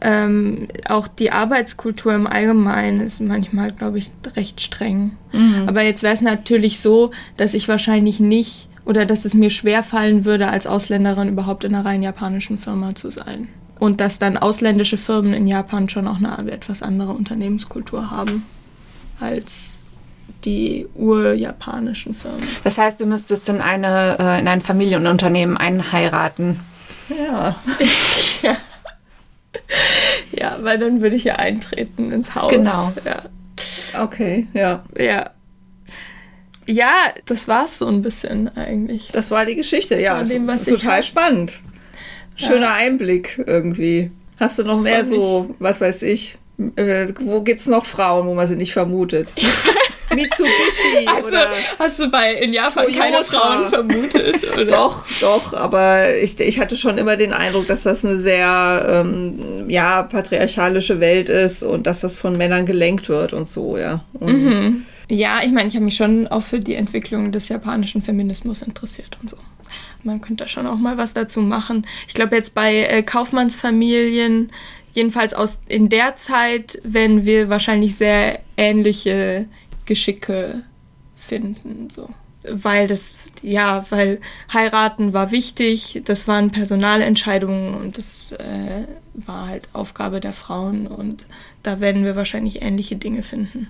ähm, auch die Arbeitskultur im Allgemeinen ist manchmal, glaube ich, recht streng. Mhm. Aber jetzt wäre es natürlich so, dass ich wahrscheinlich nicht oder dass es mir schwer fallen würde, als Ausländerin überhaupt in einer rein japanischen Firma zu sein. Und dass dann ausländische Firmen in Japan schon auch eine etwas andere Unternehmenskultur haben als die urjapanischen Firmen.
Das heißt, du müsstest in, eine, äh, in ein Familienunternehmen einheiraten.
Ja. ja. Ja, weil dann würde ich ja eintreten ins Haus.
Genau.
Ja.
Okay, ja.
Ja. Ja, das war es so ein bisschen eigentlich.
Das war die Geschichte, ja. Dem, total spannend. Schöner ja. Einblick irgendwie. Hast du noch mehr so, was weiß ich, äh, wo gibt es noch Frauen, wo man sie nicht vermutet? Mitsubishi
hast
oder.
Du, hast du bei in Japan Toyota. keine Frauen vermutet? Oder?
Doch, doch, aber ich, ich hatte schon immer den Eindruck, dass das eine sehr ähm, ja, patriarchalische Welt ist und dass das von Männern gelenkt wird und so, ja. Und
mhm. Ja, ich meine, ich habe mich schon auch für die Entwicklung des japanischen Feminismus interessiert und so. Man könnte schon auch mal was dazu machen. Ich glaube, jetzt bei äh, Kaufmannsfamilien, jedenfalls aus in der Zeit, wenn wir wahrscheinlich sehr ähnliche Geschicke finden. So. Weil das, ja, weil heiraten war wichtig, das waren Personalentscheidungen und das äh, war halt Aufgabe der Frauen und da werden wir wahrscheinlich ähnliche Dinge finden.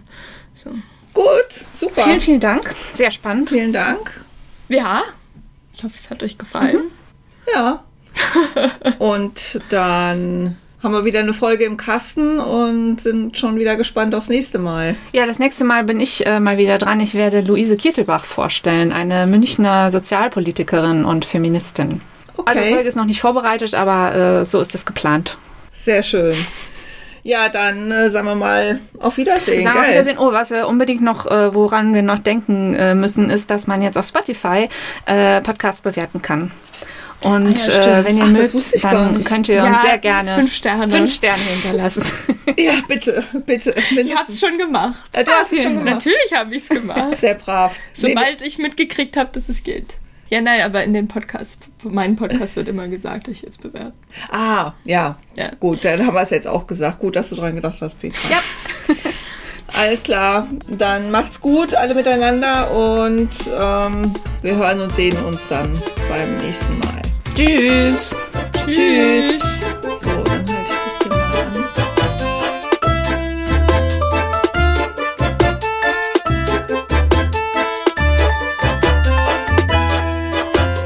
So.
Gut, super.
Vielen, vielen Dank. Sehr spannend.
Vielen Dank.
Ja, ich hoffe, es hat euch gefallen.
Mhm. Ja. und dann haben wir wieder eine Folge im Kasten und sind schon wieder gespannt aufs nächste Mal.
Ja, das nächste Mal bin ich äh, mal wieder dran. Ich werde Luise Kieselbach vorstellen, eine Münchner Sozialpolitikerin und Feministin. Okay. Also die Folge ist noch nicht vorbereitet, aber äh, so ist es geplant.
Sehr schön. Ja, dann äh, sagen wir mal auf Wiedersehen.
Sagen wir auf Wiedersehen. Oh, was wir unbedingt noch, äh, woran wir noch denken äh, müssen, ist, dass man jetzt auf Spotify äh, Podcasts bewerten kann. Und ah, ja, äh, wenn ihr Ach, mögt, dann könnt ihr ja, uns sehr gerne
fünf Sterne,
fünf Sterne hinterlassen.
ja, bitte, bitte.
Mindestens. Ich hab's schon gemacht.
Äh, du ah, hast es schon
gemacht. Natürlich habe ich's gemacht.
Sehr brav.
Sobald nee. ich mitgekriegt habe, dass es geht. Ja, nein, aber in den Podcast, meinem Podcast wird immer gesagt, ich jetzt bewerten.
Ah, ja. ja. Gut, dann haben wir es jetzt auch gesagt. Gut, dass du dran gedacht hast, Petra.
Ja.
Alles klar. Dann macht's gut, alle miteinander und ähm, wir hören und sehen uns dann beim nächsten Mal.
Tschüss.
Tschüss. So, dann